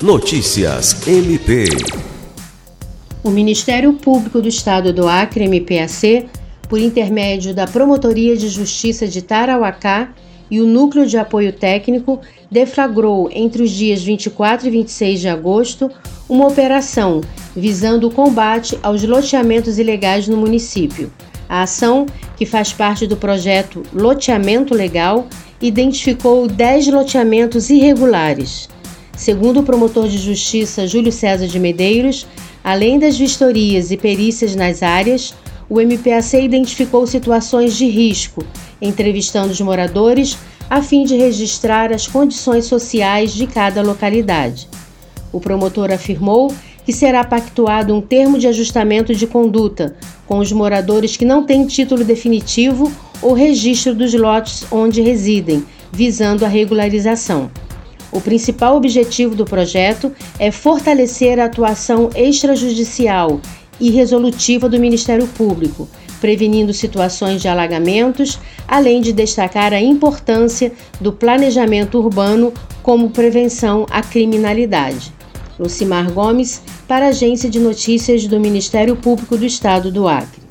Notícias MP. O Ministério Público do Estado do Acre, MPAC, por intermédio da Promotoria de Justiça de Tarauacá e o Núcleo de Apoio Técnico, deflagrou entre os dias 24 e 26 de agosto uma operação visando o combate aos loteamentos ilegais no município. A ação, que faz parte do projeto Loteamento Legal, identificou 10 loteamentos irregulares. Segundo o promotor de justiça Júlio César de Medeiros, além das vistorias e perícias nas áreas, o MPAC identificou situações de risco, entrevistando os moradores a fim de registrar as condições sociais de cada localidade. O promotor afirmou que será pactuado um termo de ajustamento de conduta com os moradores que não têm título definitivo ou registro dos lotes onde residem, visando a regularização. O principal objetivo do projeto é fortalecer a atuação extrajudicial e resolutiva do Ministério Público, prevenindo situações de alagamentos, além de destacar a importância do planejamento urbano como prevenção à criminalidade. Lucimar Gomes, para a Agência de Notícias do Ministério Público do Estado do Acre.